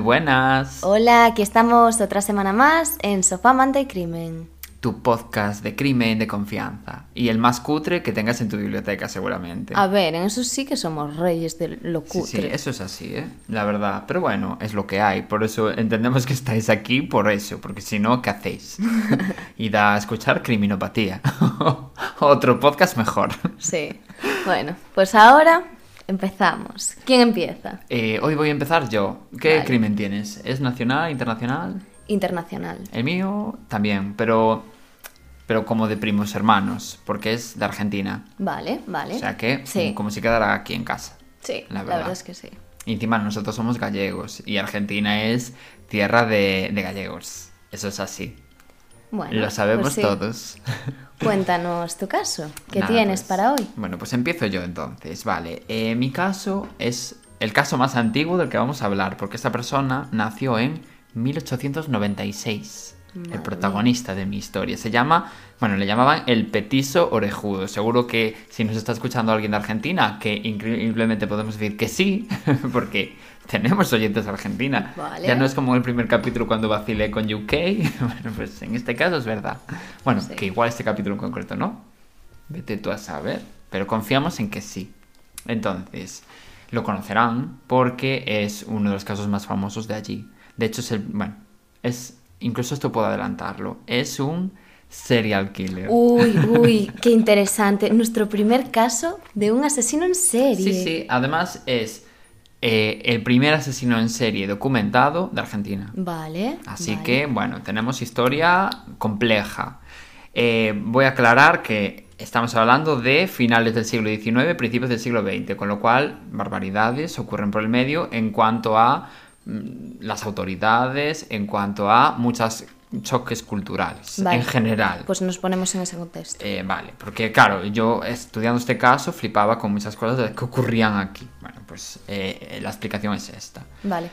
buenas. Hola, aquí estamos otra semana más en Sofá Manta y Crimen. Tu podcast de crimen de confianza. Y el más cutre que tengas en tu biblioteca, seguramente. A ver, en eso sí que somos reyes de lo Sí, cutre. sí, eso es así, ¿eh? La verdad. Pero bueno, es lo que hay. Por eso entendemos que estáis aquí por eso. Porque si no, ¿qué hacéis? Id a escuchar Criminopatía. Otro podcast mejor. Sí. Bueno, pues ahora empezamos. ¿Quién empieza? Eh, hoy voy a empezar yo. ¿Qué Vale. crimen tienes? ¿Es nacional, internacional? Internacional. El mío también, pero, pero como de primos hermanos, porque es de Argentina. Vale, vale. O sea que, Sí. como si quedara aquí en casa. Sí, la la verdad. verdad. es que sí. Y encima nosotros somos gallegos y Argentina es tierra de, de gallegos. Eso es así. Bueno, Lo sabemos pues sí. todos. Cuéntanos tu caso. ¿Qué Nada, tienes pues, para hoy? Bueno, pues empiezo yo entonces. Vale, Eh, mi caso es el caso más antiguo del que vamos a hablar, porque esta persona nació en 1896. Madre el protagonista de mi historia. Se llama, bueno, le llamaban el petiso orejudo. Seguro que si nos está escuchando alguien de Argentina, que increíblemente podemos decir que sí, porque tenemos oyentes de Argentina. Vale. Ya no es como el primer capítulo cuando vacilé con UK. Bueno, pues en este caso es verdad. Bueno, Sí. que igual este capítulo en concreto no. Vete tú a saber. Pero confiamos en que sí. Entonces, lo conocerán porque es uno de los casos más famosos de allí. De hecho, es el. Bueno, es. Incluso esto puedo adelantarlo. Es un serial killer. Uy, uy, qué interesante. Nuestro primer caso de un asesino en serie. sí, sí. Además, es eh, el primer asesino en serie documentado de Argentina. Vale. Así vale. que, bueno, tenemos historia compleja. Eh, voy a aclarar que estamos hablando de finales del siglo XIX, principios del siglo XX, con lo cual barbaridades ocurren por el medio en cuanto a las autoridades, en cuanto a muchos choques culturales Vale. en general. Pues nos ponemos en ese contexto. Eh, vale, porque claro, yo estudiando este caso flipaba con muchas cosas que ocurrían aquí. Bueno, pues eh, la explicación es esta. Vale.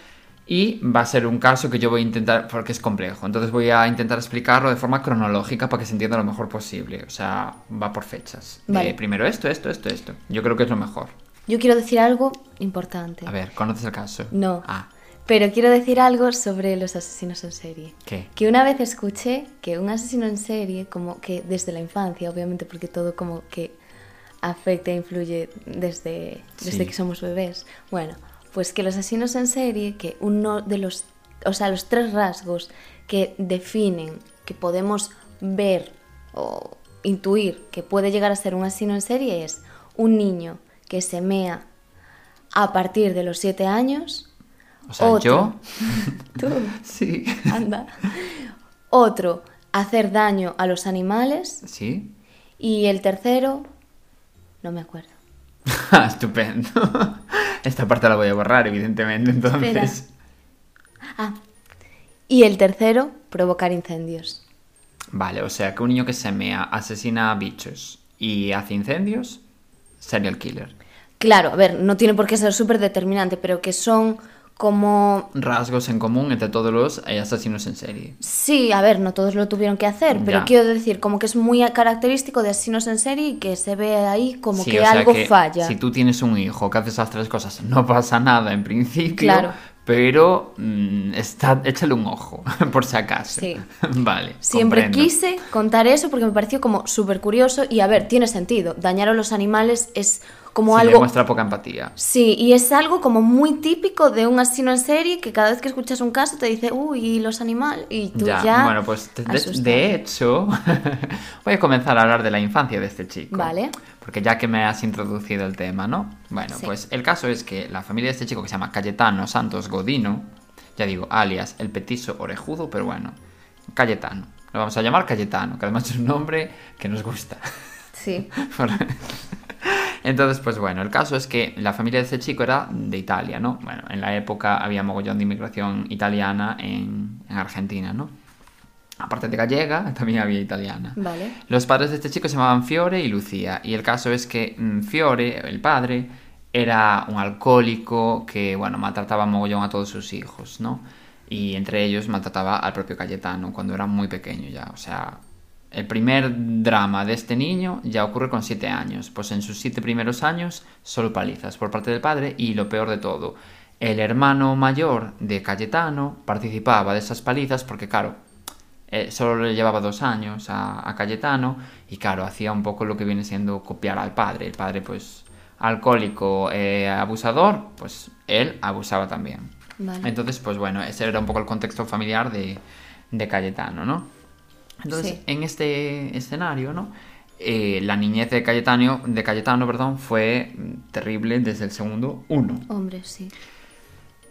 Y va a ser un caso que yo voy a intentar, porque es complejo, entonces voy a intentar explicarlo de forma cronológica para que se entienda lo mejor posible. O sea, va por fechas. De Vale. primero esto, esto, esto, esto. Yo creo que es lo mejor. Yo quiero decir algo importante. A ver, ¿conoces el caso? No. Ah, Pero quiero decir algo sobre los asesinos en serie. ¿qué? Que una vez escuché que un asesino en serie, como que desde la infancia, obviamente porque todo como que afecta e influye desde, desde Sí. que somos bebés. Bueno, pues que los asesinos en serie, que uno de los, o sea, los tres rasgos que definen, que podemos ver o intuir que puede llegar a ser un asesino en serie es un niño que se mea a partir de los siete años. O sea, Otro. yo... Tú, Sí. anda. Otro, hacer daño a los animales. ¿Sí? Y el tercero, no me acuerdo. Estupendo. Esta parte la voy a borrar, evidentemente, entonces... Ah, y el tercero, provocar incendios. Vale, o sea, que un niño que se mea, asesina a bichos y hace incendios, serial killer. Claro, a ver, no tiene por qué ser súper determinante, pero que son como... rasgos en común entre todos los asesinos en serie. Sí, a ver, no todos lo tuvieron que hacer, pero Ya. quiero decir, como que es muy característico de asesinos en serie y que se ve ahí como Sí, que algo que falla. Si tú tienes un hijo que hace esas tres cosas, no pasa nada en principio, Claro. pero mm, está, échale un ojo, por si acaso. Sí. vale. Siempre comprendo. quise contar eso porque me pareció como súper curioso y a ver, tiene sentido. Dañar a los animales es como Sí, algo... demuestra poca empatía. Sí, y es algo como muy típico de un asesino en serie que cada vez que escuchas un caso te dice, uy, ¿y los animales? Y tú ya... bueno, pues de, hecho, voy a comenzar a hablar de la infancia de este chico. Vale. Porque ya que me has introducido el tema, ¿no? Bueno, Sí. pues el caso es que la familia de este chico que se llama Cayetano Santos Godino, ya digo, alias el petiso orejudo, pero bueno, Cayetano. Lo vamos a llamar Cayetano, que además es un nombre que nos gusta. Sí, Entonces, pues bueno, el caso es que la familia de este chico era de Italia, ¿no? Bueno, en la época había mogollón de inmigración italiana en, en Argentina, ¿no? Aparte de gallega, también había italiana. vale. Los padres de este chico se llamaban Fiore y Lucía. Y el caso es que mm, Fiore, el padre, era un alcohólico que, bueno, maltrataba mogollón a todos sus hijos, ¿no? Y entre ellos maltrataba al propio Cayetano cuando era muy pequeño ya. O sea, el primer drama de este niño ya ocurre con siete años. Pues en sus siete primeros años, solo palizas por parte del padre. Y lo peor de todo, El hermano mayor de Cayetano participaba de esas palizas porque, claro, eh, solo le llevaba dos años a, a Cayetano y, claro, hacía un poco lo que viene siendo copiar al padre. El padre, pues, alcohólico, eh, abusador, pues él abusaba también. Vale. Entonces, pues bueno, ese era un poco el contexto familiar de, de Cayetano, ¿no? Entonces, Sí. en este escenario, ¿no? Eh, la niñez de Cayetano, de Cayetano perdón, fue terrible desde el segundo uno. Hombre, sí.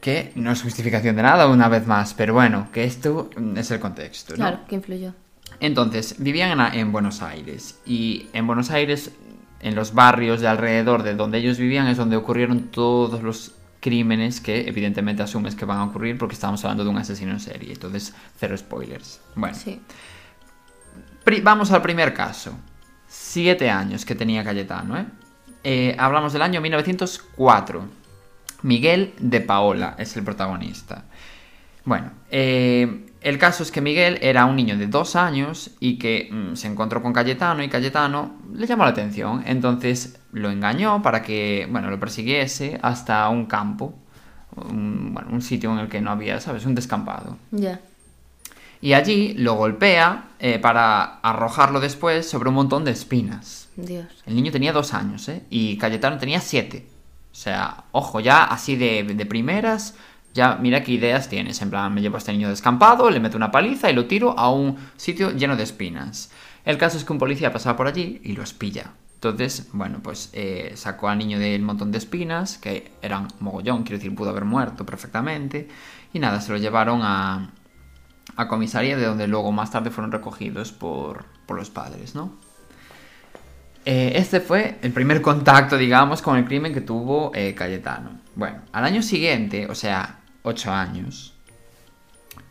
Que no es justificación de nada, una vez más, pero bueno, que esto mm, es el contexto, ¿no? Claro, que influyó. Entonces, vivían en, en Buenos Aires y en Buenos Aires, en los barrios de alrededor de donde ellos vivían, es donde ocurrieron todos los crímenes que evidentemente asumes que van a ocurrir porque estamos hablando de un asesino en serie. Entonces, cero spoilers. Bueno, Sí. Vamos al primer caso. Siete años que tenía Cayetano, ¿eh? Eh, hablamos del año 1904. Miguel de Paola es el protagonista. Bueno, eh, el caso es que Miguel era un niño de dos años y que mm, se encontró con Cayetano y Cayetano le llamó la atención. Entonces lo engañó para que, bueno, lo persiguiese hasta un campo, un, bueno, un sitio en el que no había, ¿sabes? Un descampado. Ya. Y allí lo golpea eh, para arrojarlo después sobre un montón de espinas. Dios. El niño tenía dos años, ¿eh? Y Cayetano tenía siete. O sea, ojo, ya así de, de primeras, ya mira qué ideas tienes. En plan, me llevo a este niño descampado, le meto una paliza y lo tiro a un sitio lleno de espinas. El caso es que un policía pasaba por allí y los pilla. Entonces, bueno, pues eh, sacó al niño del montón de espinas, que eran mogollón, quiero decir, pudo haber muerto perfectamente. Y nada, se lo llevaron a, a comisaría, de donde luego más tarde fueron recogidos por, por los padres, ¿no? Eh, este fue el primer contacto, digamos, con el crimen que tuvo eh, Cayetano. Bueno, al año siguiente, o sea, ocho años,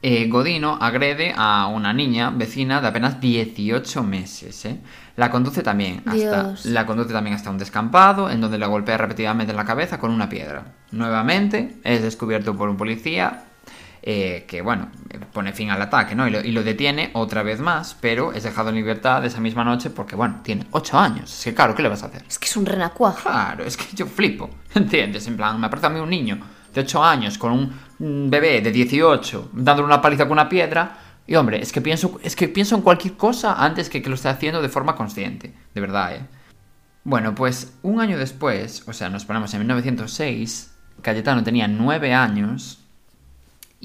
eh, Godino agrede a una niña vecina de apenas 18 meses. ¿eh? La conduce también hasta la conduce también hasta un descampado, en donde la golpea repetidamente en la cabeza con una piedra. Nuevamente es descubierto por un policía eh, que, bueno, pone fin al ataque, ¿no? Y lo, y lo detiene otra vez más, pero es dejado en libertad esa misma noche porque, bueno, tiene 8 años. Es que, claro, ¿qué le vas a hacer? Es que es un renacuajo. Claro, es que yo flipo, ¿entiendes? En plan, me parece a mí un niño de 8 años con un bebé de 18 dándole una paliza con una piedra. Y hombre, es que pienso, es que pienso en cualquier cosa antes que que lo esté haciendo de forma consciente. De verdad, ¿eh? Bueno, pues un año después, o sea, nos ponemos en 1906, Cayetano tenía 9 años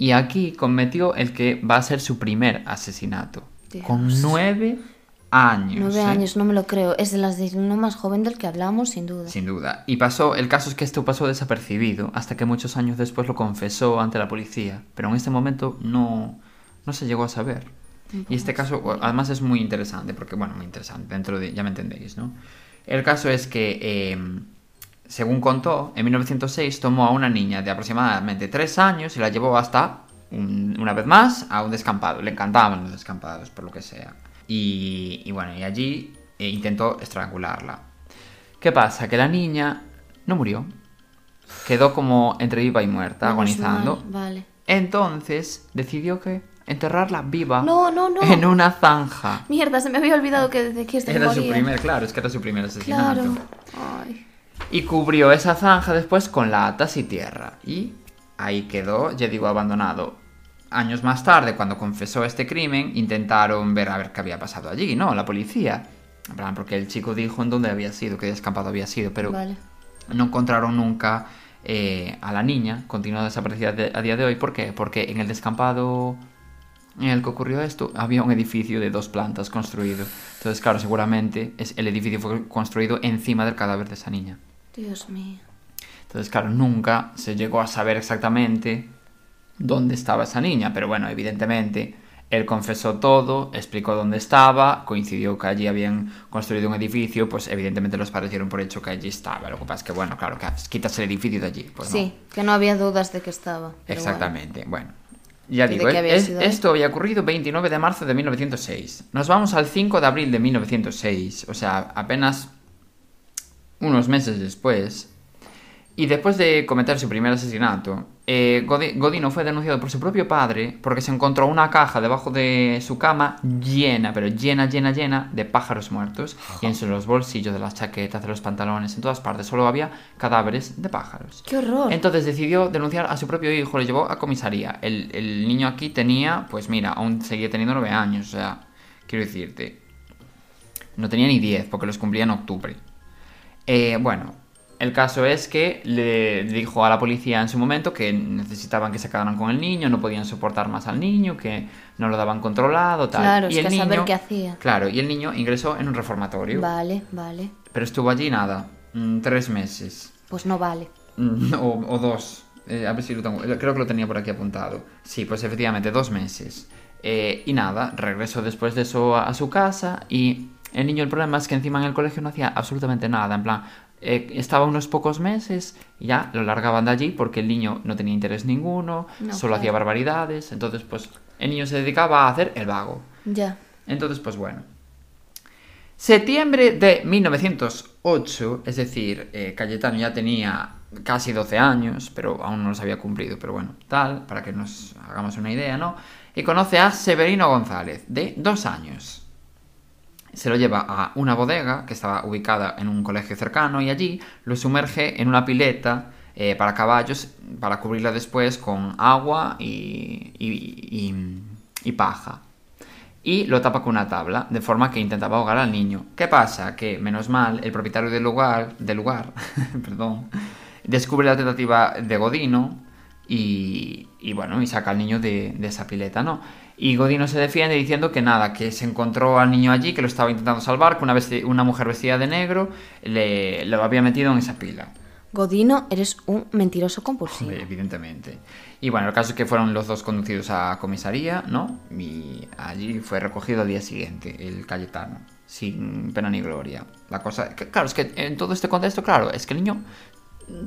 y aquí cometió el que va a ser su primer asesinato. Dios. Con 9 años. Nueve ¿eh? años, no me lo creo. Es de las de uno más joven del que hablamos, sin duda. Sin duda. Y pasó, el caso es que esto pasó desapercibido hasta que muchos años después lo confesó ante la policía. Pero en este momento no, no se llegó a saber. Y este caso, además, es muy interesante, porque, bueno, muy interesante, dentro de, ya me entendéis, ¿no? El caso es que, eh, según contó, en 1906 tomó a una niña de aproximadamente 3 años y la llevó hasta, un- una vez más, a un descampado. Le encantaban los descampados, por lo que sea. Y, y bueno, y allí eh, intentó estrangularla. ¿Qué pasa? Que la niña no murió. Quedó como entre viva y muerta, Menos agonizando. Vale. Entonces decidió que enterrarla viva No, no, no. en una zanja. Mierda, se me había olvidado que que Era su moría. primer, claro, es que era su primer asesinato. Claro. Ay. Y cubrió esa zanja después con latas y tierra. Y ahí quedó, ya digo, abandonado. Años más tarde, cuando confesó este crimen, intentaron ver a ver qué había pasado allí, ¿no? La policía. Porque el chico dijo en dónde había sido, qué descampado había sido, pero Vale. no encontraron nunca eh, a la niña, continúa desaparecida de- a día de hoy. ¿Por qué? Porque en el descampado en el que ocurrió esto había un edificio de dos plantas construido. Entonces, claro, seguramente es, el edificio fue construido encima del cadáver de esa niña. Dios mío. Entonces, claro, nunca se llegó a saber exactamente dónde estaba esa niña, pero bueno, evidentemente él confesó todo, explicó dónde estaba, coincidió que allí habían construido un edificio, pues evidentemente los padres dieron por hecho que allí estaba. Lo que pasa es que, bueno, claro, que quitas el edificio de allí. Pues no. sí, que no había dudas de que estaba. Exactamente, bueno. Ya ¿Y de digo, había es- eh? esto había ocurrido 29 de marzo de 1906. Nos vamos al 5 de abril de 1906, o sea, apenas unos meses después. Y después de cometer su primer asesinato, eh, Godi- Godino fue denunciado por su propio padre porque se encontró una caja debajo de su cama llena, pero llena, llena, llena de pájaros muertos. Y en los bolsillos de las chaquetas, de los pantalones, en todas partes, solo había cadáveres de pájaros. ¡Qué horror! Entonces decidió denunciar a su propio hijo, lo llevó a comisaría. El, el niño aquí tenía, pues mira, aún seguía teniendo nueve años, o sea, quiero decirte, no tenía ni 10 porque los cumplía en octubre. Eh, bueno, el caso es que le dijo a la policía en su momento que necesitaban que se quedaran con el niño, no podían soportar más al niño, que no lo daban controlado, tal. Claro, y es el que a saber niño- qué hacía. Claro, y el niño ingresó en un reformatorio, Vale, vale. pero estuvo allí nada, mm, tres meses. Pues no vale. Mm, O, o dos. Eh, a ver si lo tengo. Creo que lo tenía por aquí apuntado. Sí, pues efectivamente, dos meses. Eh, y nada, regresó después de eso a, a su casa y el niño, el problema es que encima en el colegio no hacía absolutamente nada. En plan, eh, estaba unos pocos meses y ya lo largaban de allí porque el niño no tenía interés ninguno, No, solo claro. hacía barbaridades. Entonces, pues el niño se dedicaba a hacer el vago. Ya. Entonces, pues bueno. Septiembre de 1908, es decir, eh, Cayetano ya tenía casi 12 años, pero aún no los había cumplido, pero bueno, tal, para que nos hagamos una idea, ¿no? Y conoce a Severino González, de dos años. Se lo lleva a una bodega que estaba ubicada en un colegio cercano y allí lo sumerge en una pileta eh, para caballos para cubrirla después con agua y, y- paja. Y lo tapa con una tabla, de forma que intentaba ahogar al niño. ¿Qué pasa? Que, menos mal, el propietario del lugar, del lugar perdón, descubre la tentativa de Godino y, y bueno, y saca al niño de, de esa pileta, ¿no? Y Godino se defiende diciendo que nada, que se encontró al niño allí, que lo estaba intentando salvar, que una, una mujer vestida de negro le, lo había metido en esa pila. Godino, eres un mentiroso compulsivo. Evidentemente. Y bueno, el caso es que fueron los dos conducidos a comisaría, ¿no? Y allí fue recogido al día siguiente el Cayetano, sin pena ni gloria. La cosa, claro, es que en todo este contexto, claro, es que el niño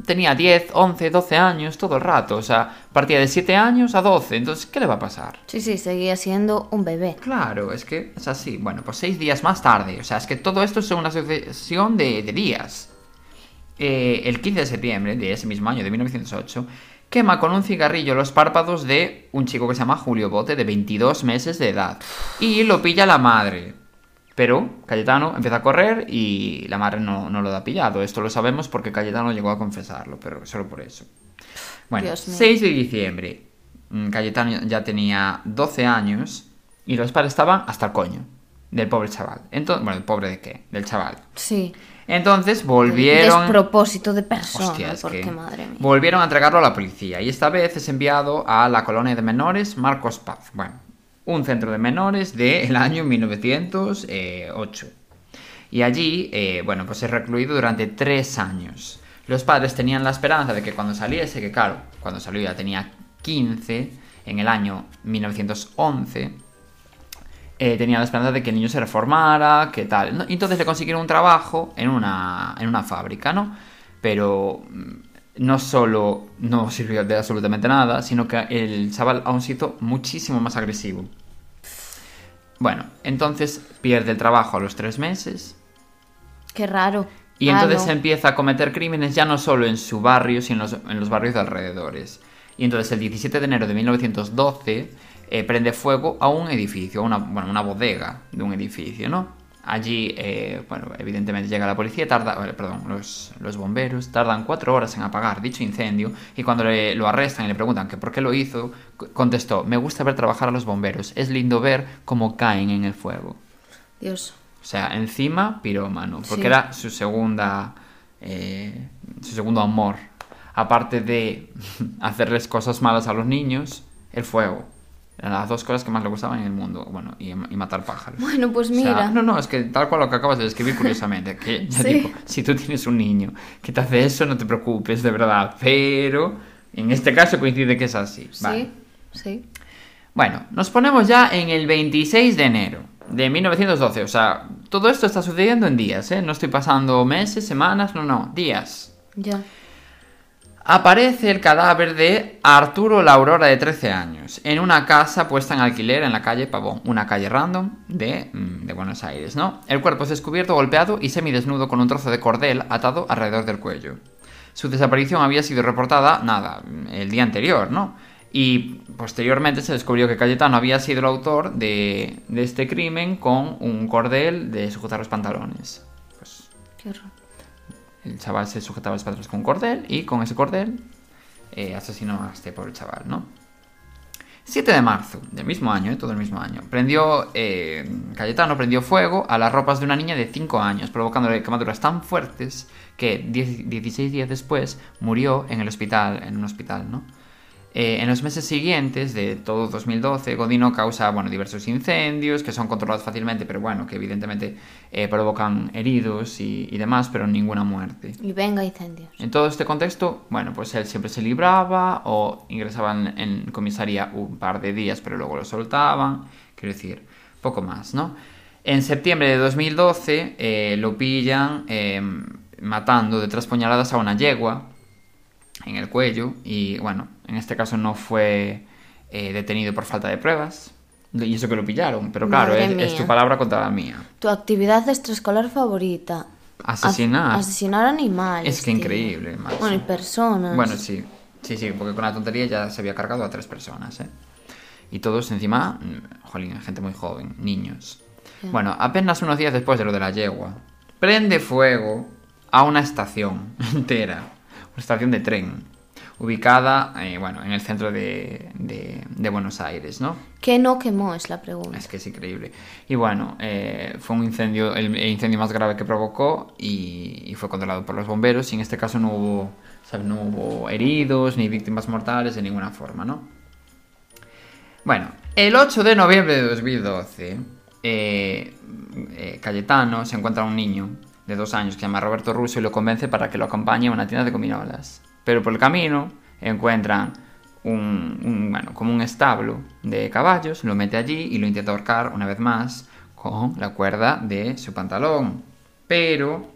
tenía 10, 11, 12 años todo el rato, o sea, partía de 7 años a 12, entonces, ¿qué le va a pasar? Sí, sí, seguía siendo un bebé. Claro, es que es así. Bueno, pues seis días más tarde. O sea, es que todo esto es una sucesión de, de días. Eh, el 15 de septiembre de ese mismo año, de 1908, quema con un cigarrillo los párpados de un chico que se llama Julio Bote, de 22 meses de edad. Y lo pilla la madre. Pero Cayetano empieza a correr y la madre no, no lo da pillado. Esto lo sabemos porque Cayetano llegó a confesarlo, pero solo por eso. Bueno, Dios mío. 6 de diciembre. Mm, Cayetano ya tenía 12 años y los padres estaban hasta el coño del pobre chaval. Entonces, bueno, ¿el pobre de qué? Del chaval. Sí. Entonces volvieron... Despropósito de persona, Hostia, porque que madre mía. volvieron a entregarlo a la policía y esta vez es enviado a la colonia de menores Marcos Paz. Bueno, un centro de menores del año 1908. Y allí, eh, bueno, pues es recluido durante tres años. Los padres tenían la esperanza de que cuando saliese, que claro, cuando salió ya tenía 15, en el año 1911, eh, tenía la esperanza de que el niño se reformara, que tal. Y entonces le consiguieron un trabajo en una, en una fábrica, ¿no? Pero mm, no solo no sirvió de absolutamente nada, sino que el chaval aún se hizo muchísimo más agresivo. Bueno, entonces pierde el trabajo a los tres meses Qué raro. y Ah, entonces no. empieza a cometer crímenes ya no solo en su barrio, sino en los, en los barrios de alrededores. Y entonces el 17 de enero de 1912 eh, prende fuego a un edificio, a una, bueno, una bodega de un edificio, ¿no? Allí, eh, bueno, evidentemente llega la policía, tarda, eh, perdón, los, los bomberos tardan cuatro horas en apagar dicho incendio y cuando le- lo arrestan y le preguntan que por qué lo hizo, contestó, me gusta ver trabajar a los bomberos, es lindo ver cómo caen en el fuego. Dios. O sea, encima pirómano, porque Sí. era su segunda. eh, su segundo amor. Aparte de hacerles cosas malas a los niños, el fuego. Eran las dos cosas que más le gustaban en el mundo. Bueno, y, y matar pájaros. Bueno, pues O sea, mira. no, no, es que tal cual lo que acabas de describir curiosamente. Que ya Sí. digo, si tú tienes un niño que te hace eso, no te preocupes, de verdad. Pero en este caso coincide que es así. Vale. Sí, sí. Bueno, nos ponemos ya en el 26 de enero de 1912. O sea, todo esto está sucediendo en días, ¿eh? No estoy pasando meses, semanas, no, no, días. Ya. Aparece el cadáver de Arturo La Aurora de 13 años en una casa puesta en alquiler en la calle Pavón, una calle random de, mm, de Buenos Aires, ¿no? El cuerpo es descubierto golpeado y semidesnudo con un trozo de cordel atado alrededor del cuello. su desaparición había sido reportada, nada, el día anterior, ¿no? Y posteriormente se descubrió que Cayetano había sido el autor de, este crimen con un cordel de sujetar los pantalones. Pues Qué horror. El chaval se sujetaba los pantalones con un cordel y con ese cordel eh, asesinó a este pobre chaval, ¿no? 7 de marzo del mismo año, eh, todo el mismo año, prendió, eh, Cayetano prendió fuego a las ropas de una niña de 5 años, provocándole quemaduras tan fuertes que 10 16 días después murió en el hospital, en un hospital, ¿no? Eh, en los meses siguientes de todo 2012, Godino causa bueno, diversos incendios que son controlados fácilmente, pero bueno, que evidentemente eh, provocan heridos y, y demás, pero ninguna muerte. Y venga incendios. En todo este contexto, bueno, pues él siempre se libraba o ingresaba en, comisaría un par de días, pero luego lo soltaban. Quiero decir, poco más, ¿no? En septiembre de 2012 eh, lo pillan eh, matando de tres puñaladas a una yegua en el cuello y bueno, en este caso no fue eh, detenido por falta de pruebas. Y eso que lo pillaron, pero claro, es, tu palabra contra la mía. Tu actividad extraescolar favorita. Asesinar. As- asesinar animales. Es que tío. increíble, macho. Bueno, y personas. Bueno, sí, sí, sí, porque con la tontería ya se había cargado a tres personas, ¿eh? Y todos encima, mm, jolín, gente muy joven, niños. Bueno, apenas unos días después de lo de la yegua, prende fuego a una estación entera, una estación de tren, ubicada, eh, bueno, en el centro de, de- de Buenos Aires, ¿no? ¿Qué no quemó? Es la pregunta. Es que es increíble. Y bueno, eh, fue un incendio, el, el incendio más grave que provocó y, y fue controlado por los bomberos. Y en este caso no hubo, ¿sabes? no hubo heridos ni víctimas mortales de ninguna forma, ¿no? Bueno, el 8 de noviembre de 2012, eh, eh, Cayetano se encuentra un niño de dos años que se llama Roberto Russo y lo convence para que lo acompañe a una tienda de cominolas. Pero por el camino encuentran un, bueno, como un establo de caballos, lo mete allí y lo intenta ahorcar una vez más con la cuerda de su pantalón. Pero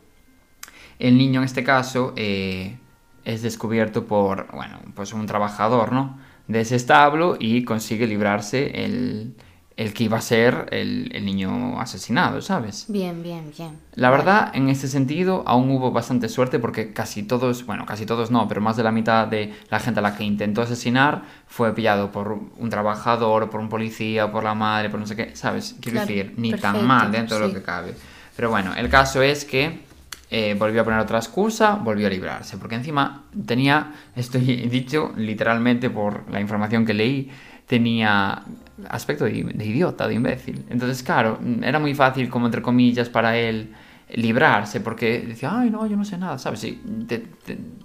el niño en este caso eh, es descubierto por, bueno, pues un trabajador, ¿no? De ese establo y consigue librarse el, el que iba a ser el, el niño asesinado, ¿sabes? Bien, bien, bien. La verdad, en este sentido, aún hubo bastante suerte porque casi todos, bueno, casi todos no, pero más de la mitad de la gente a la que intentó asesinar fue pillado por un trabajador, por un policía, por la madre, por no sé qué, ¿sabes? Quiero Claro, decir, ni perfecto, tan mal dentro de lo que cabe. Pero bueno, el caso es que eh, volvió a poner otra excusa, volvió a librarse, porque encima tenía, estoy dicho literalmente por la información que leí, tenía aspecto de, de idiota, de imbécil. Entonces, claro, era muy fácil, como entre comillas, para él librarse, porque decía, ay, no, yo no sé nada, ¿sabes? Y te-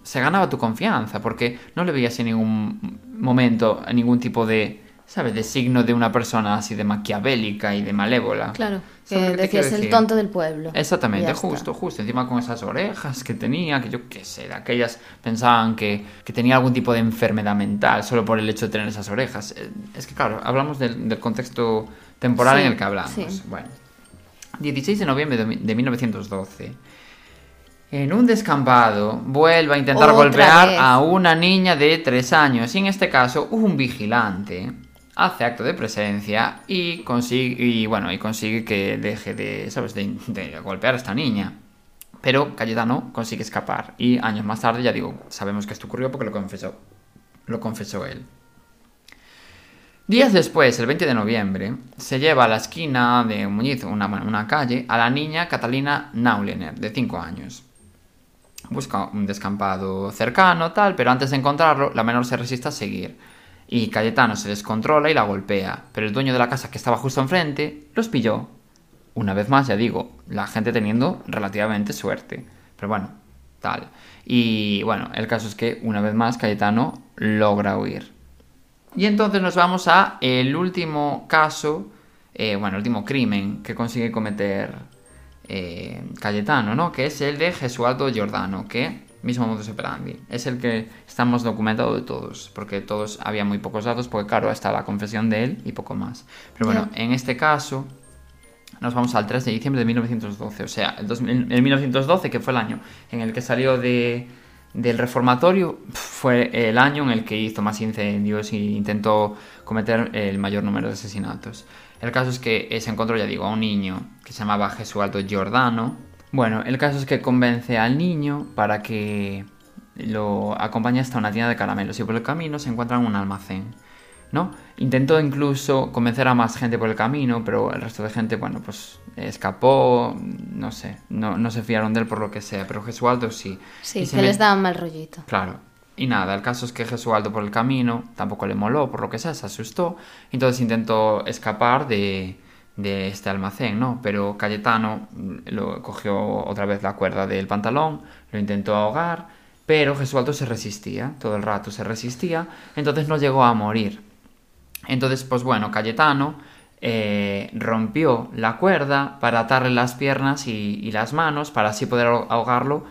se ganaba tu confianza, porque no le veías en ningún momento ningún tipo de, ¿sabes? De signo de una persona así de maquiavélica y de malévola. Claro, ¿Sabes que decías el tonto del pueblo. Exactamente, justo, justo. Encima con esas orejas que tenía, que yo qué sé, de aquellas pensaban que, que tenía algún tipo de enfermedad mental solo por el hecho de tener esas orejas. Eh, Es que, claro, hablamos del, del contexto temporal Sí, en el que hablamos. sí. Bueno, 16 de noviembre de, mi- de 1912. En un descampado vuelve a intentar Otra golpear vez. a una niña de 3 años y en este caso un vigilante hace acto de presencia y consigue bueno y consigue que deje de sabes de golpear a esta niña pero Cayetano consigue escapar y años más tarde ya digo sabemos que esto ocurrió porque lo confesó lo confesó él Días después, el 20 de noviembre, se lleva a la esquina de Muñiz, una, una calle, a la niña Catalina Naulener, de 5 años. Busca un descampado cercano, tal, pero antes de encontrarlo, la menor se resiste a seguir. Y Cayetano se descontrola y la golpea, pero el dueño de la casa que estaba justo enfrente los pilló. Una vez más, ya digo, la gente teniendo relativamente suerte. Pero bueno, tal. Y bueno, el caso es que una vez más Cayetano logra huir. Y entonces nos vamos a el último caso, eh, bueno, el último crimen que consigue cometer eh, Cayetano, ¿no? Que es el de Gesualdo Giordano, que, mismo modus operandi, es el que estamos documentado de todos, porque todos había muy pocos datos, porque claro, está la confesión de él y poco más. Pero bueno, en este caso nos vamos al 3 de diciembre de 1912, o sea, el, 2000 el 1912, que fue el año en el que salió de, del reformatorio, fue el año en el que hizo más incendios e intentó cometer el mayor número de asesinatos. El caso es que se encontró, ya digo, a un niño que se llamaba Gesualdo Giordano. Bueno, el caso es que convence al niño para que lo acompaña hasta una tienda de caramelos y por el camino se encuentra en un almacén. ¿no? Intentó incluso convencer a más gente por el camino, pero el resto de gente, bueno, pues escapó, no sé, no, no se fiaron de él por lo que sea, pero Gesualdo sí. Sí, Y se que me- les daba mal rollito. Claro. Y nada, el caso es que Gesualdo por el camino tampoco le moló, por lo que sea, se asustó. Entonces intentó escapar de, de este almacén, ¿no? Pero Cayetano mm, cogió otra vez la cuerda del pantalón, lo intentó ahogar, pero Gesualdo se resistía, todo el rato se resistía, entonces no llegó a morir. Entonces, pues bueno, Cayetano eh, rompió la cuerda para atarle las piernas y, las manos para así poder ahogarlo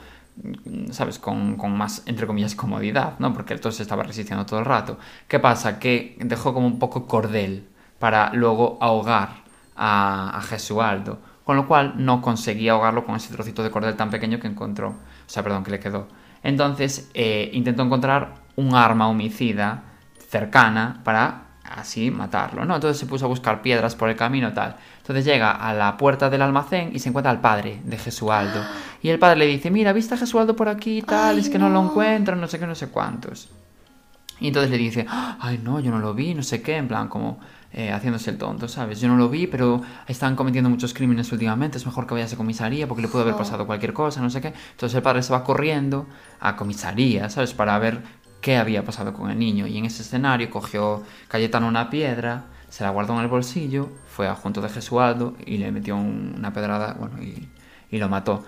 mm, ¿sabes? Con, con más, entre comillas, comodidad, ¿no? Porque entonces se estaba resistiendo todo el rato. ¿Qué pasa? Que dejó como un poco cordel para luego ahogar a, a Gesualdo. Con lo cual no conseguía ahogarlo con ese trocito de cordel tan pequeño que encontró. O sea, perdón, que le quedó. Entonces eh, intentó encontrar un arma homicida cercana para así matarlo, ¿no? Entonces se puso a buscar piedras por el camino tal. Entonces llega a la puerta del almacén y se encuentra al padre de Gesualdo. Y el padre le dice, mira, ¿viste a Gesualdo por aquí y tal? Ay, es que no. lo no. encuentro, no sé qué, no sé cuántos. Y entonces le dice, ay no, yo no lo vi, no sé qué, en plan como eh, haciéndose el tonto, ¿sabes? Yo no lo vi, pero están cometiendo muchos crímenes últimamente, es mejor que vayas a comisaría porque le pudo haber pasado cualquier cosa, no sé qué. Entonces el padre se va corriendo a comisaría, ¿sabes? Para ver qué había pasado con el niño. Y en ese escenario cogió Cayetano una piedra, se la guardó en el bolsillo, fue a junto de Gesualdo y le metió un- una pedrada, bueno, y, y lo mató.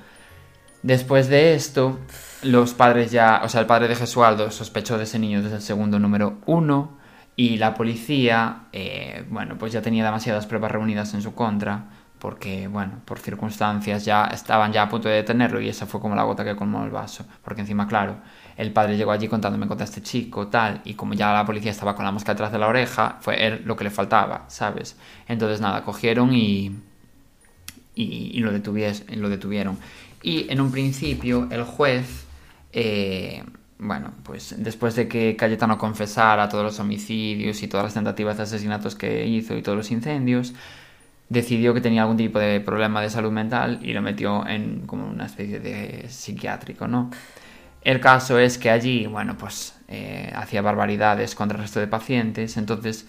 Después de esto, los padres ya, o sea, el padre de Gesualdo sospechó de ese niño desde el segundo número uno y la policía, eh, bueno, pues ya tenía demasiadas pruebas reunidas en su contra porque, bueno, por circunstancias ya estaban ya a punto de detenerlo y esa fue como la gota que colmó el vaso, porque encima, claro, el padre llegó allí contándome contra este chico, tal, y como ya la policía estaba con la mosca detrás de la oreja, fue él lo que le faltaba, ¿sabes? Entonces, nada, cogieron y, y, y lo, lo detuvieron. Y en un principio el juez, eh, bueno, pues después de que Cayetano confesara todos los homicidios y todas las tentativas de asesinatos que hizo y todos los incendios, decidió que tenía algún tipo de problema de salud mental y lo metió en como una especie de psiquiátrico, ¿no? El caso es que allí, bueno, pues eh, hacía barbaridades contra el resto de pacientes, entonces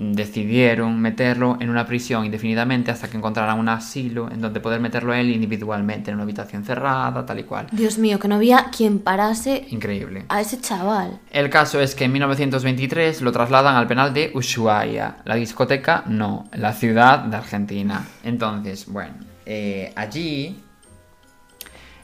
decidieron meterlo en una prisión indefinidamente hasta que encontraran un asilo en donde poder meterlo él individualmente en una habitación cerrada, tal y cual. Dios mío, que no había quien parase Increíble. a ese chaval. El caso es que en 1923 lo trasladan al penal de Ushuaia. La discoteca no, la ciudad de Argentina. Entonces, bueno, eh, allí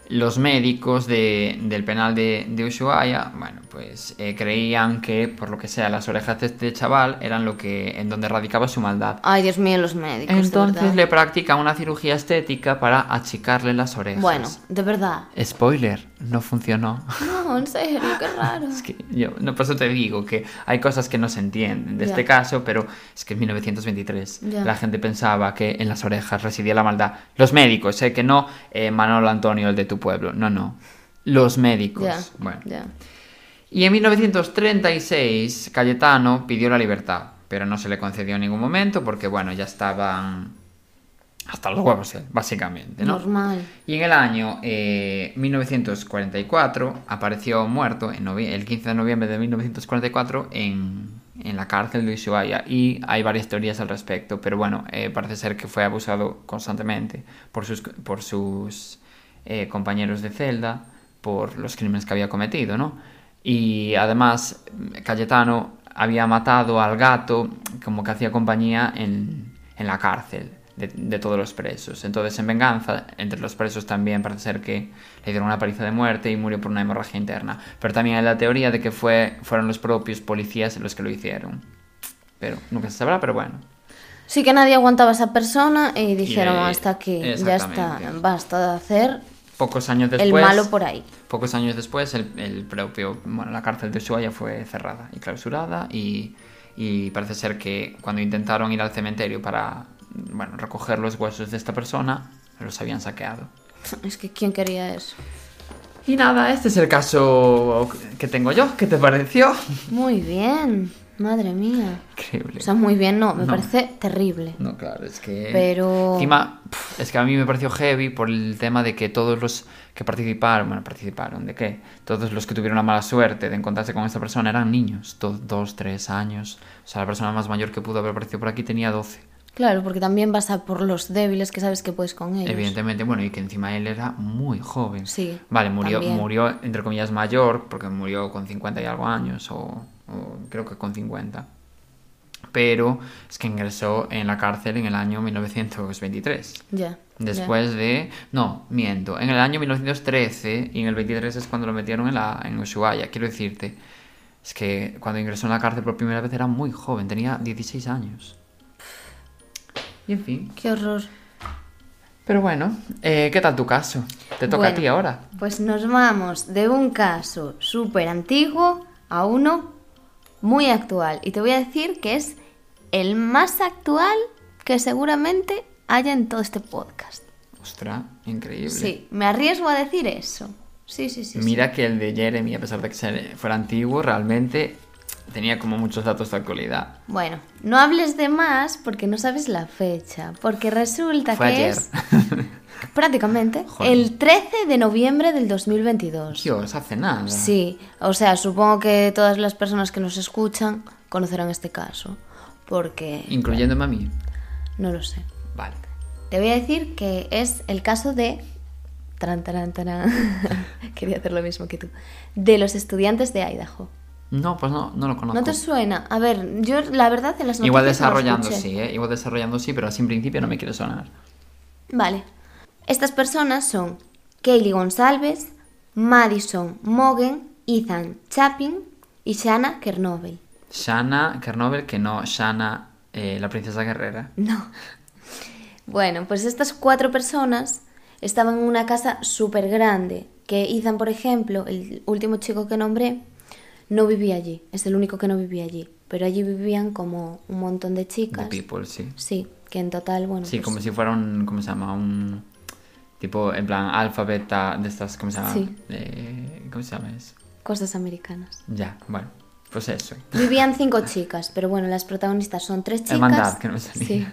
los médicos de- del penal de, de Ushuaia, bueno, pues eh, creían que, por lo que sea, las orejas de este chaval eran lo que en donde radicaba su maldad. Ay, Dios mío, los médicos. Entonces le practican una cirugía estética para achicarle las orejas. Bueno, de verdad. Spoiler, no funcionó. No, en serio, qué raro. Es que yo, no, por eso te digo que hay cosas que no se entienden de este caso, pero es que en 1923 Ya. la gente pensaba que en las orejas residía la maldad. Los médicos, sé que no eh, Manolo Antonio, el de tu pueblo, no, no. Los médicos. Bueno. Y en 1936 Cayetano pidió la libertad, pero no se le concedió en ningún momento porque, bueno, ya estaban hasta los huevos, básicamente, ¿no? Normal. Y en el año eh, 1944 apareció muerto, en el 15 de noviembre de 1944, en, en la cárcel de Ushuaia. Y hay varias teorías al respecto, pero bueno, eh, parece ser que fue abusado constantemente por sus, por sus eh, compañeros de celda, por los crímenes que había cometido, ¿no? Y además, Cayetano había matado al gato como que hacía compañía en, en la cárcel de, de todos los presos. Entonces, en venganza, entre los presos también parece ser que le dieron una paliza de muerte y murió por una hemorragia interna. Pero también hay la teoría de que fue, fueron los propios policías los que lo hicieron. Pero nunca se sabrá, pero bueno. Sí que nadie aguantaba a esa persona y dijeron hasta aquí, ya está, basta de hacer Pocos años después... el malo por ahí. Pocos años después, el, el propio, bueno, la cárcel de Ushuaia fue cerrada y clausurada y, y parece ser que cuando intentaron ir al cementerio para, bueno, recoger los huesos de esta persona, los habían saqueado. Es que ¿quién quería eso? Y nada, este es el caso que tengo yo. ¿Qué te pareció? Muy bien. Madre mía. Increíble. O sea, muy bien, no, me No. parece terrible. No, claro, es que... Pero- Encima, es que a mí me pareció heavy por el tema de que todos los que participaron, bueno, participaron, ¿de qué? Todos los que tuvieron la mala suerte de encontrarse con esta persona eran niños, do- dos, tres años. O sea, la persona más mayor que pudo haber aparecido por aquí tenía 12. Claro, porque también vas a por los débiles que sabes que puedes con ellos. Evidentemente, bueno, y que encima él era muy joven. Sí, Vale, murió, también. murió entre comillas mayor, porque murió con 50 y algo años, o, o creo que con 50. Pero es que ingresó en la cárcel en el año 1923. Ya. Después de... No, miento. En el año 1913 y en el 23 es cuando lo metieron en, la, en Ushuaia. Quiero decirte, es que cuando ingresó en la cárcel por primera vez era muy joven, tenía 16 años. Y en fin. Qué horror. Pero bueno, eh, ¿qué tal tu caso? Te toca a ti ahora. Pues nos vamos de un caso súper antiguo a uno muy actual. Y te voy a decir que es el más actual que seguramente haya en todo este podcast. Ostras, increíble. Sí, me arriesgo a decir eso. Sí, sí, sí. sí. Mira que el de Jeremy, a pesar de que fuera antiguo, realmente tenía como muchos datos de actualidad. Bueno, no hables de más porque no sabes la fecha. Porque resulta Fue que ayer. es prácticamente Joder. el 13 de noviembre del 2022. Dios, hace nada. Sí, o sea, supongo que todas las personas que nos escuchan conocerán este caso. Porque Incluyéndome a mí. no lo sé. Vale. Te voy a decir que es el caso de. Taran, taran, taran. Quería hacer lo mismo que tú. De los estudiantes de Idaho. No, pues no, no lo conozco. ¿No te suena? A ver, yo la verdad en las noticias Igual desarrollando sí, ¿eh? Igual desarrollando sí, pero así en principio no me quiere sonar. Vale. Estas personas son Kaylee González, Madison Mogen, Ethan Chapin y Shanna Kernovel. Shanna Kernovel, que no Shanna, eh, la princesa guerrera. No. Bueno, pues estas cuatro personas estaban en una casa súper grande. Que Ethan, por ejemplo, el último chico que nombré, no vivía allí. Es el único que no vivía allí. Pero allí vivían como un montón de chicas. People, sí. Sí, que en total, bueno. Sí, pues, como si fuera un, ¿cómo se llama? Un tipo, en plan, alfa, beta, de estas, ¿cómo se llama? Sí. Eh, ¿Cómo se llama eso? Cosas americanas. Ya, bueno, pues eso. Vivían cinco chicas, pero bueno, las protagonistas son tres chicas. Hermandad, que no salía. Sí,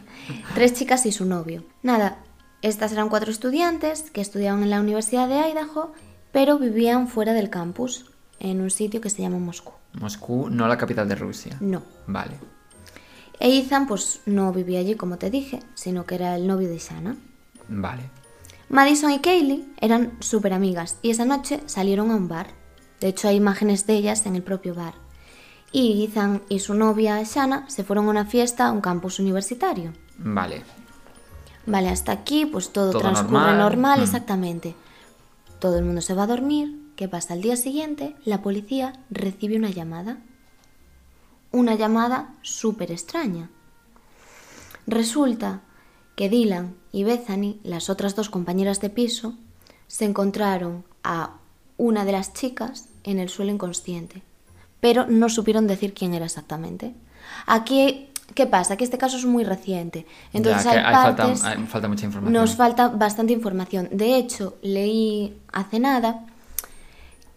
tres chicas y su novio. Nada, estas eran cuatro estudiantes que estudiaban en la Universidad de Idaho, pero vivían fuera del campus, en un sitio que se llama Moscú. Moscú, no la capital de Rusia. No. Vale. E Ethan, pues no vivía allí, como te dije, sino que era el novio de Shanna. Vale. Madison y Kaylee eran súper amigas y esa noche salieron a un bar. De hecho, hay imágenes de ellas en el propio bar. Y Ethan y su novia Shanna se fueron a una fiesta a un campus universitario. Vale. Vale, hasta aquí pues todo, Todo transcurre normal. normal, Mm. exactamente. Todo el mundo se va a dormir. ¿Qué pasa? Al día siguiente, la policía recibe una llamada. Una llamada súper extraña. Resulta que Dylan y Bethany, las otras dos compañeras de piso, se encontraron a una de las chicas en el suelo inconsciente, pero no supieron decir quién era exactamente. Aquí, ¿qué pasa? Que este caso es muy reciente, entonces Ya, que hay hay falta- partes... hay- falta mucha información. Nos falta bastante información. De hecho, leí hace nada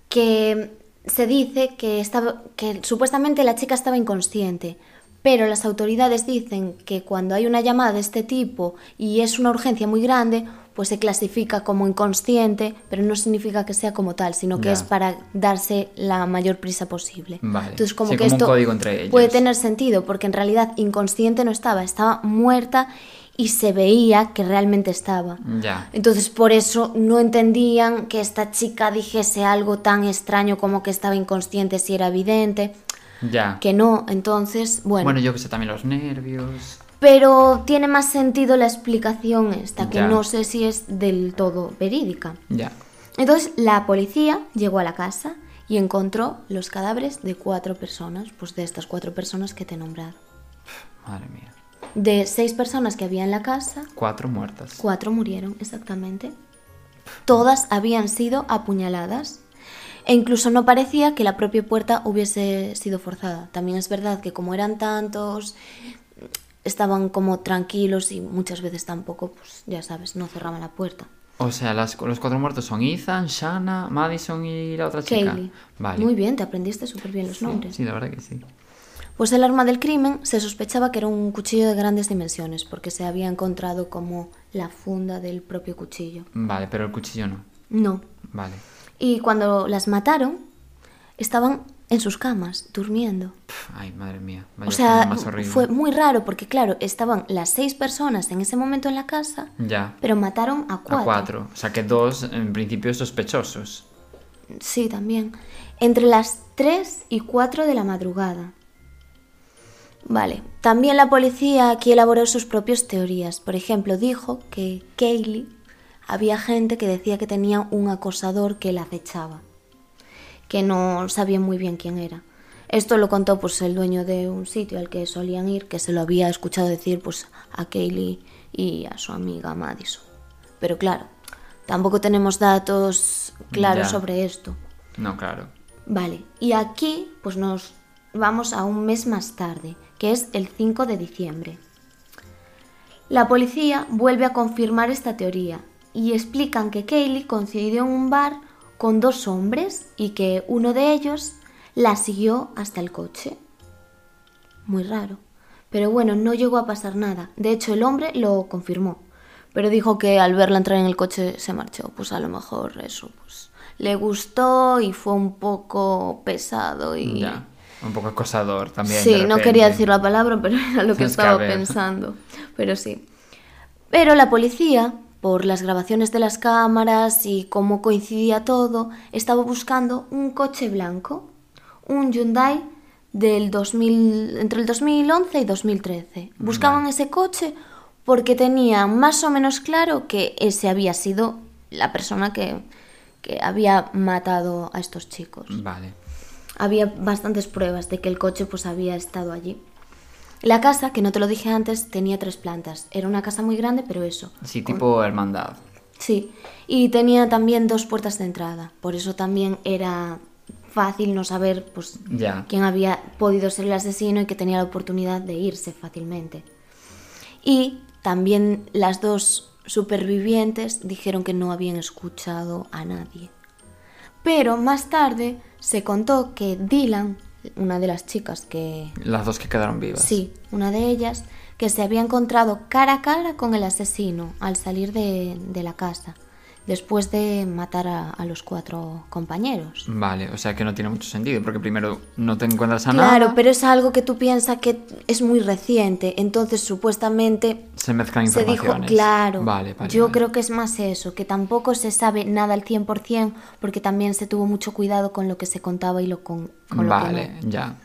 que se dice que, estaba, que supuestamente la chica estaba inconsciente, pero las autoridades dicen que cuando hay una llamada de este tipo y es una urgencia muy grande, pues se clasifica como inconsciente, pero no significa que sea como tal, sino que Ya. es para darse la mayor prisa posible. Vale. Entonces, como Sí, que como un esto código entre ellos. puede tener sentido, porque en realidad inconsciente no estaba, estaba muerta y se veía que realmente estaba. Ya. Entonces por eso no entendían que esta chica dijese algo tan extraño como que estaba inconsciente si era evidente, Ya. que no, entonces, bueno, Bueno, yo que sé, también los nervios. pero tiene más sentido la explicación esta, que Ya. no sé si es del todo verídica. Ya. Entonces la policía llegó a la casa y encontró los cadáveres de cuatro personas, pues de estas cuatro personas que te he nombrado. Madre mía. De seis personas que había en la casa, Cuatro muertas. Cuatro murieron, exactamente. Todas habían sido apuñaladas. E incluso no parecía que la propia puerta hubiese sido forzada. También es verdad que como eran tantos, estaban como tranquilos y muchas veces tampoco, pues ya sabes, no cerraban la puerta. O sea, las, los cuatro muertos son Ethan, Shanna, Madison y la otra chica. Kaylee. Vale. Muy bien, te aprendiste súper bien los nombres. Sí, la verdad que sí. Pues el arma del crimen se sospechaba que era un cuchillo de grandes dimensiones, porque se había encontrado como la funda del propio cuchillo. Vale, pero el cuchillo no. No. Vale. Y cuando las mataron, estaban en sus camas, durmiendo. Ay, madre mía. Vaya O sea, forma más horrible. fue muy raro, porque claro, estaban las seis personas en ese momento en la casa, Ya. pero mataron a cuatro. A cuatro. O sea que dos, en principio, sospechosos. Sí, también. Entre las 3 y 4 de la madrugada. Vale. También la policía aquí elaboró sus propias teorías. Por ejemplo, dijo que Kaylee había gente que decía que tenía un acosador que la acechaba, que no sabía muy bien quién era. Esto lo contó pues el dueño de un sitio al que solían ir, que se lo había escuchado decir pues a Kaylee y a su amiga Madison. Pero claro, tampoco tenemos datos claros Ya. sobre esto. No, claro. Vale, y aquí pues nos vamos a un mes más tarde, que es el 5 de diciembre. La policía vuelve a confirmar esta teoría y explican que Kaylee coincidió en un bar con dos hombres y que uno de ellos la siguió hasta el coche. Muy raro. Pero bueno, no llegó a pasar nada. De hecho, el hombre lo confirmó. Pero dijo que al verla entrar en el coche se marchó. Pues a lo mejor eso, pues le gustó y fue un poco pesado y... Ya. Un poco acosador también. Sí, no quería decir la palabra, pero era lo que Es que, estaba pensando. Pero sí. Pero la policía, por las grabaciones de las cámaras y cómo coincidía todo, estaba buscando un coche blanco, un Hyundai del 2000, entre el 2011 y 2013. Buscaban ese coche porque tenían más o menos claro que ese había sido la persona que, que había matado a estos chicos Vale. Había bastantes pruebas de que el coche pues había estado allí. La casa, que no te lo dije antes, tenía tres plantas. Era una casa muy grande, pero eso. Sí, tipo hermandad. Sí. Y tenía también dos puertas de entrada. Por eso también era fácil no saber pues Ya. quién había podido ser el asesino y que tenía la oportunidad de irse fácilmente. Y también las dos supervivientes dijeron que no habían escuchado a nadie. Pero más tarde se contó que Dylan, una de las chicas que... Las dos que quedaron vivas. Sí, una de ellas, que se había encontrado cara a cara con el asesino al salir de, de la casa, después de matar a, a los cuatro compañeros. Vale, o sea que no tiene mucho sentido, porque primero no te encuentras a Claro, nada. pero es algo que tú piensas que es muy reciente, entonces supuestamente Se mezclan se dijo, informaciones. claro, Vale, vale. yo vale. creo que es más eso, que tampoco se sabe nada al 100% porque también se tuvo mucho cuidado con lo que se contaba y lo con, con lo que Vale, no. ya.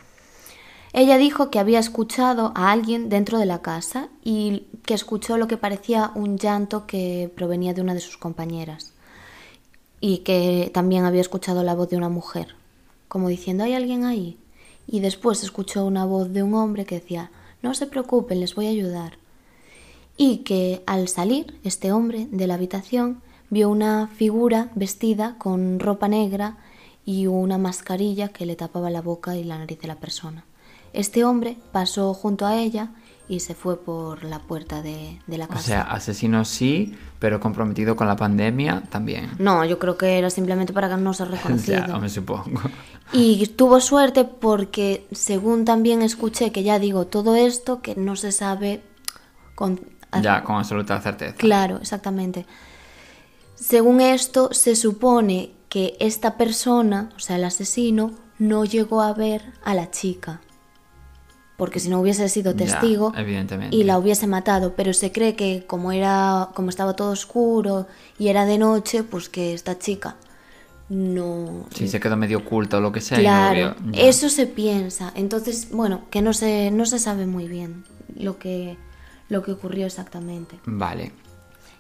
Ella dijo que había escuchado a alguien dentro de la casa y que escuchó lo que parecía un llanto que provenía de una de sus compañeras y que también había escuchado la voz de una mujer, como diciendo ¿hay alguien ahí? Y después escuchó una voz de un hombre que decía no se preocupen, les voy a ayudar. Y que al salir este hombre de la habitación vio una figura vestida con ropa negra y una mascarilla que le tapaba la boca y la nariz de la persona. Este hombre pasó junto a ella y se fue por la puerta de, de la O casa. sea, asesino sí, pero comprometido con la pandemia también. no, yo creo que era simplemente para que no se reconocido. ya, me supongo. Y tuvo suerte porque, según también escuché, que ya digo todo esto, que no se sabe con... Ya, con absoluta certeza. Claro, exactamente. Según esto, se supone que esta persona, o sea, el asesino, no llegó a ver a la chica. Porque si no hubiese sido Ya, testigo evidentemente. y la hubiese matado, pero se cree que como era como estaba todo oscuro y era de noche, pues que esta chica no Si se quedó medio oculto o lo que sea. y no lo Claro. Ya. eso se piensa. Entonces, bueno, que no se, no se sabe muy bien lo que, lo que ocurrió exactamente. Vale.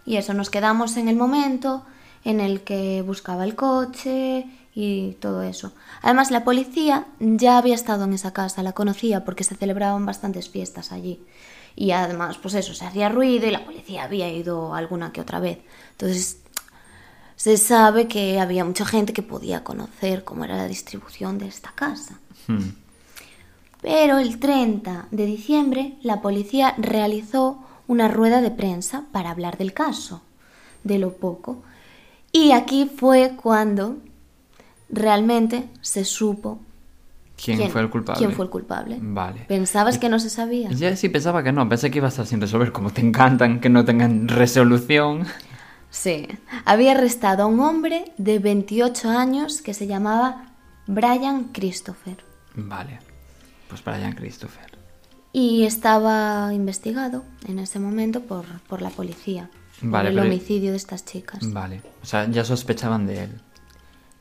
Y eso, nos quedamos en el momento en el que buscaba el coche y todo eso. Además, la policía ya había estado en esa casa, la conocía porque se celebraban bastantes fiestas allí. Y además, pues eso, se hacía ruido y la policía había ido alguna que otra vez. Entonces, se sabe que había mucha gente que podía conocer cómo era la distribución de esta casa. Hmm. Pero el 30 de diciembre la policía realizó una rueda de prensa para hablar del caso, de lo poco. Y aquí fue cuando realmente se supo ¿Quién, fue el culpable? ¿Quién fue el culpable? Vale. ¿Pensabas que no se sabía? Ya sí pensaba que no, pensé que iba a estar sin resolver, como te encantan que no tengan resolución. Sí. Había arrestado a un hombre de 28 años que se llamaba Brian Christopher. Vale. Pues Brian Christopher. Y estaba investigado en ese momento por, por la policía. Vale, por el pero- homicidio de estas chicas. Vale. O sea, ya sospechaban de él.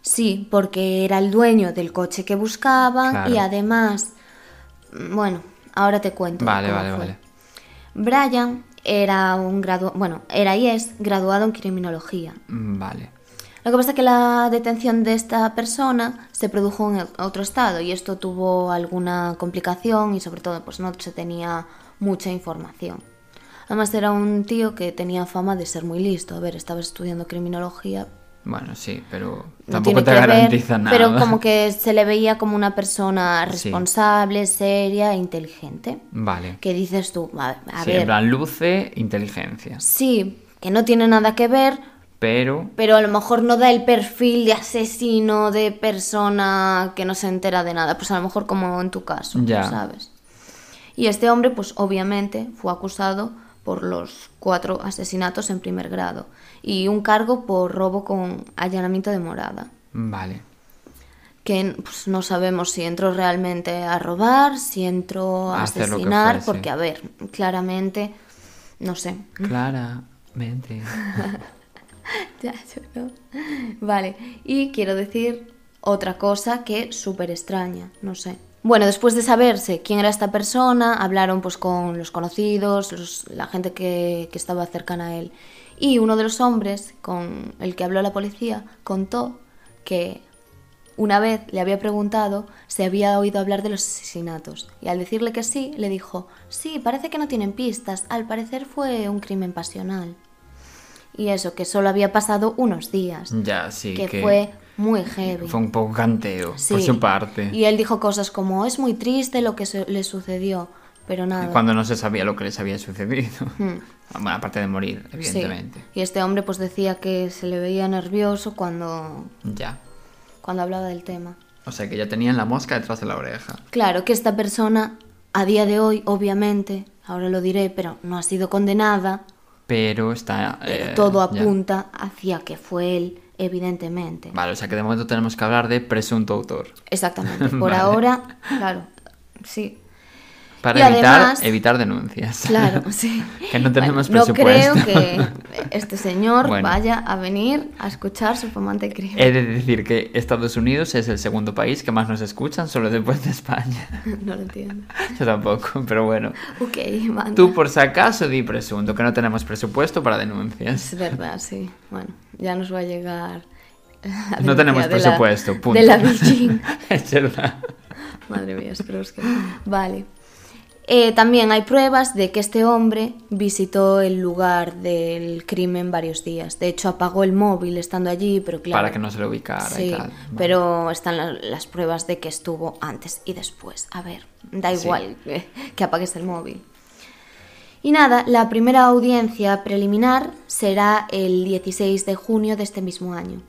Sí, porque era el dueño del coche que buscaban Claro. y además, bueno, ahora te cuento. Vale, vale, fue. vale. Brian era un gradu bueno, era y es graduado en criminología. Vale. Lo que pasa es que la detención de esta persona se produjo en otro estado y esto tuvo alguna complicación y sobre todo pues no se tenía mucha información. Además era un tío que tenía fama de ser muy listo. A ver, estaba estudiando criminología, Bueno, sí, pero no tampoco tiene te que ver, garantiza nada. pero como que se le veía como una persona Sí. responsable, seria e inteligente. Vale. Que dices tú, a, a sí, en ver, plan luce inteligencia. sí, que no tiene nada que ver, Pero pero a lo mejor no da el perfil de asesino, de persona que no se entera de nada. Pues a lo mejor como en tu caso, Ya. ¿sabes? Y este hombre, pues obviamente fue acusado por los cuatro asesinatos en primer grado y un cargo por robo con allanamiento de morada. vale. Que pues, no sabemos si entró realmente a robar, si entró a A asesinar, porque a ver, claramente, no sé, Claramente. Ya, yo. Vale, y quiero decir otra cosa que súper extraña, no sé. Bueno, después de saberse quién era esta persona, hablaron pues con los conocidos, los- la gente que, que estaba cercana a él. Y uno de los hombres con el que habló la policía contó que una vez le había preguntado si había oído hablar de los asesinatos. Y al decirle que sí, le dijo, sí, parece que no tienen pistas, al parecer fue un crimen pasional. Y eso, que solo había pasado unos días. Ya, sí. que, que fue muy heavy. fue un poco canteo por Sí. su parte. Y él dijo cosas como, es muy triste lo que le sucedió, pero nada. Cuando no se sabía lo que les había sucedido. Hmm. Bueno, aparte de morir, Sí. evidentemente. Y este hombre pues decía que se le veía nervioso cuando, Ya. cuando hablaba del tema. O sea que ya tenían la mosca detrás de la oreja. Claro que esta persona, a día de hoy, obviamente, ahora lo diré, pero no ha sido condenada, Pero está. pero eh, todo ya. apunta hacia que fue él, evidentemente. Vale, o sea que de momento tenemos que hablar de presunto autor. Exactamente. Por Vale. ahora, claro, sí. Para Y evitar, además- evitar denuncias. Claro, sí. que no tenemos Bueno, No creo presupuesto. que este señor Bueno. vaya a venir a escuchar su fumante crimen. He de decir que Estados Unidos es el segundo país que más nos escuchan, solo después de España. No lo entiendo. Yo tampoco, pero bueno. Ok, manda. Tú por si acaso di presunto, que no tenemos presupuesto para denuncias. Es verdad, sí. Bueno, ya nos va a llegar. la No tenemos de la- presupuesto, punto. De la Beijing. es verdad. Madre mía, espero que. Vale. Eh, también hay pruebas de que este hombre visitó el lugar del crimen varios días. De hecho, apagó el móvil estando allí, pero claro. Para que no se lo ubicara y Sí, tal. Vale. pero están la- las pruebas de que estuvo antes y después. A ver, da Sí. igual que, que apagues el móvil. Y nada, la primera audiencia preliminar será el 16 de junio de este mismo año.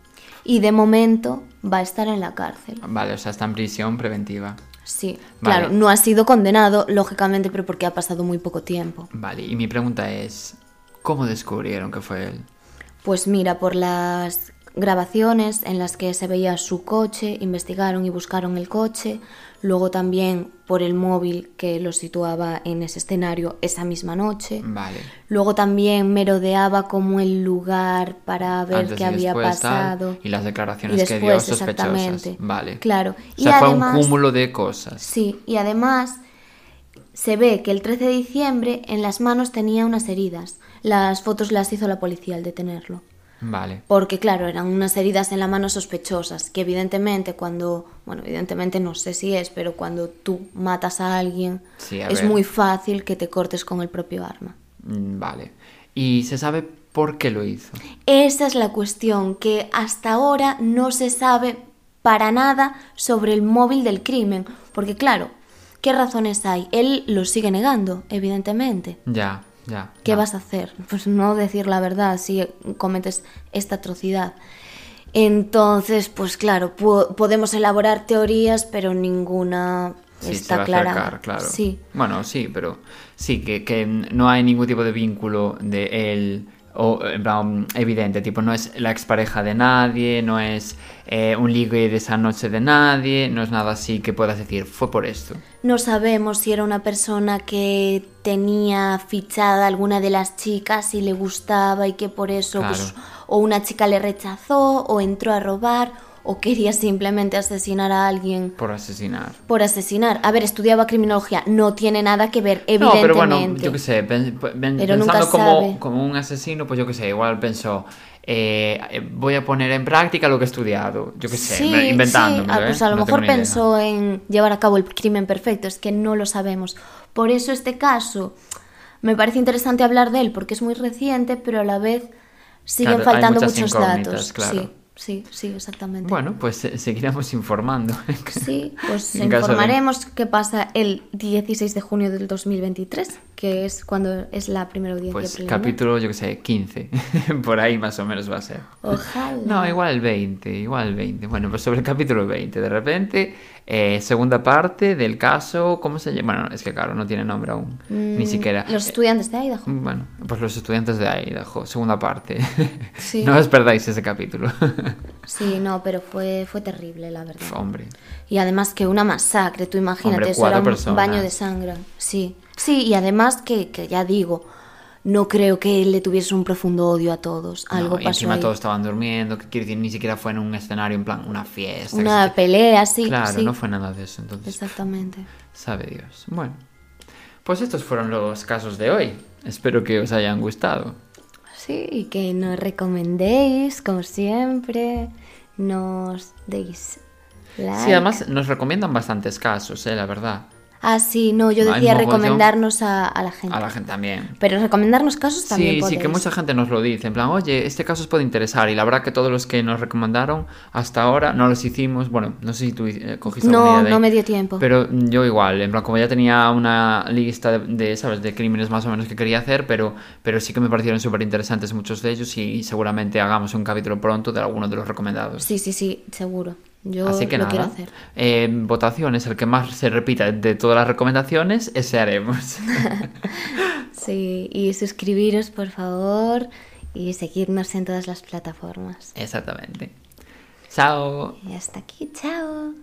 Y de momento va a estar en la cárcel. Vale, o sea, está en prisión preventiva. Sí, Vale. claro, no ha sido condenado, lógicamente, pero porque ha pasado muy poco tiempo. Vale, y mi pregunta es, ¿cómo descubrieron que fue él? Pues mira, por las grabaciones en las que se veía su coche, investigaron y buscaron el coche, luego también por el móvil que lo situaba en ese escenario esa misma noche, Vale. luego también merodeaba como el lugar para ver Antes qué había después, tal, pasado. y las declaraciones Y que dio después, sospechosas. exactamente. Vale. Claro. O sea, y fue además, un cúmulo de cosas. Sí, y además se ve que el 13 de diciembre en las manos tenía unas heridas. Las fotos las hizo la policía al detenerlo. Vale. Porque claro, eran unas heridas en la mano sospechosas, que evidentemente cuando, bueno, evidentemente no sé si es, pero cuando tú matas a alguien Sí, a es ver. muy fácil que te cortes con el propio arma. Mm, Vale. ¿Y se sabe por qué lo hizo? Esa es la cuestión, que hasta ahora no se sabe para nada sobre el móvil del crimen, porque claro, ¿qué razones hay? Él lo sigue negando, evidentemente. Ya, ya. ¿Qué ya. vas a hacer? Pues no decir la verdad si cometes esta atrocidad. Entonces, pues claro, po- podemos elaborar teorías, pero ninguna Sí, se está a clara. acercar, claro. Sí. Bueno, sí, pero sí, que, que no hay ningún tipo de vínculo de él o en plan, evidente, tipo, no es la expareja de nadie, no es eh, un ligue de esa noche de nadie, no es nada así que puedas decir, fue por esto. No sabemos si era una persona que tenía fichada alguna de las chicas y le gustaba y que por eso Claro. pues, o una chica le rechazó o entró a robar o quería simplemente asesinar a alguien Por asesinar. por asesinar. A ver, estudiaba criminología, no tiene nada que ver, No, evidentemente. pero bueno, yo qué sé, pen- pen- Pero nunca pensando como, un asesino, pues yo qué sé, igual pensó, eh, eh, voy a poner en práctica lo que he estudiado, yo qué sé, Sí, inventándome. sí. Ah, pues a lo no mejor idea. pensó en llevar a cabo el crimen perfecto, es que no lo sabemos. Por eso este caso me parece interesante hablar de él, porque es muy reciente, pero a la vez siguen Claro, faltando muchos datos. claro. Sí, sí, sí, exactamente. Bueno, pues seguiremos informando. Sí, pues caso de- informaremos qué pasa el 16 de junio del 2023, que es cuando es la primera audiencia Pues preliminar. capítulo, yo que sé, 15. Por ahí más o menos va a ser. Ojalá. No, igual el 20, igual el 20. Bueno, pues sobre el capítulo 20, de repente, eh, segunda parte del caso, ¿cómo se llama? Bueno, es que claro, no tiene nombre aún, ni Mm, siquiera. Los estudiantes de Idaho. Bueno, pues los estudiantes de Idaho, segunda parte. Sí. no os perdáis ese capítulo. Sí, no, pero fue, fue terrible, la verdad. Hombre, Y además que una masacre, tú imagínate, Hombre, eso era un personas. baño de sangre. Sí, sí, y además que, que ya digo, no creo que él le tuviese un profundo odio a todos. Algo no, y pasó encima ahí. todos estaban durmiendo, que quiere decir, ni siquiera fue en un escenario en plan una fiesta. que Una se- pelea, sí. Claro, sí. no fue nada de eso, entonces. Exactamente. Sabe Dios. Bueno, pues estos fueron los casos de hoy. Espero que os hayan gustado. Sí, y que nos recomendéis, como siempre, nos deis like. Sí, además nos recomiendan bastantes casos, eh, la verdad. Ah, sí, no, yo decía recomendarnos a, a la gente. A la gente también. Pero recomendarnos casos también Sí, sí, que mucha gente nos lo dice, en plan, oye, este caso os puede interesar. Y la verdad que todos los que nos recomendaron hasta ahora no los hicimos. Bueno, no sé si tú eh, cogiste No, alguna idea de no ahí, me dio tiempo. Pero yo igual, en plan, como ya tenía una lista de, de, ¿sabes?, de crímenes más o menos que quería hacer, pero, pero sí que me parecieron súper interesantes muchos de ellos y seguramente hagamos un capítulo pronto de alguno de los recomendados. Sí, sí, sí, seguro. Yo Así que lo nada, quiero hacer. eh, votaciones, el que más se repita de todas las recomendaciones, ese haremos. Sí, y suscribiros, por favor, y seguirnos en todas las plataformas. Exactamente. Chao. Y hasta aquí, chao.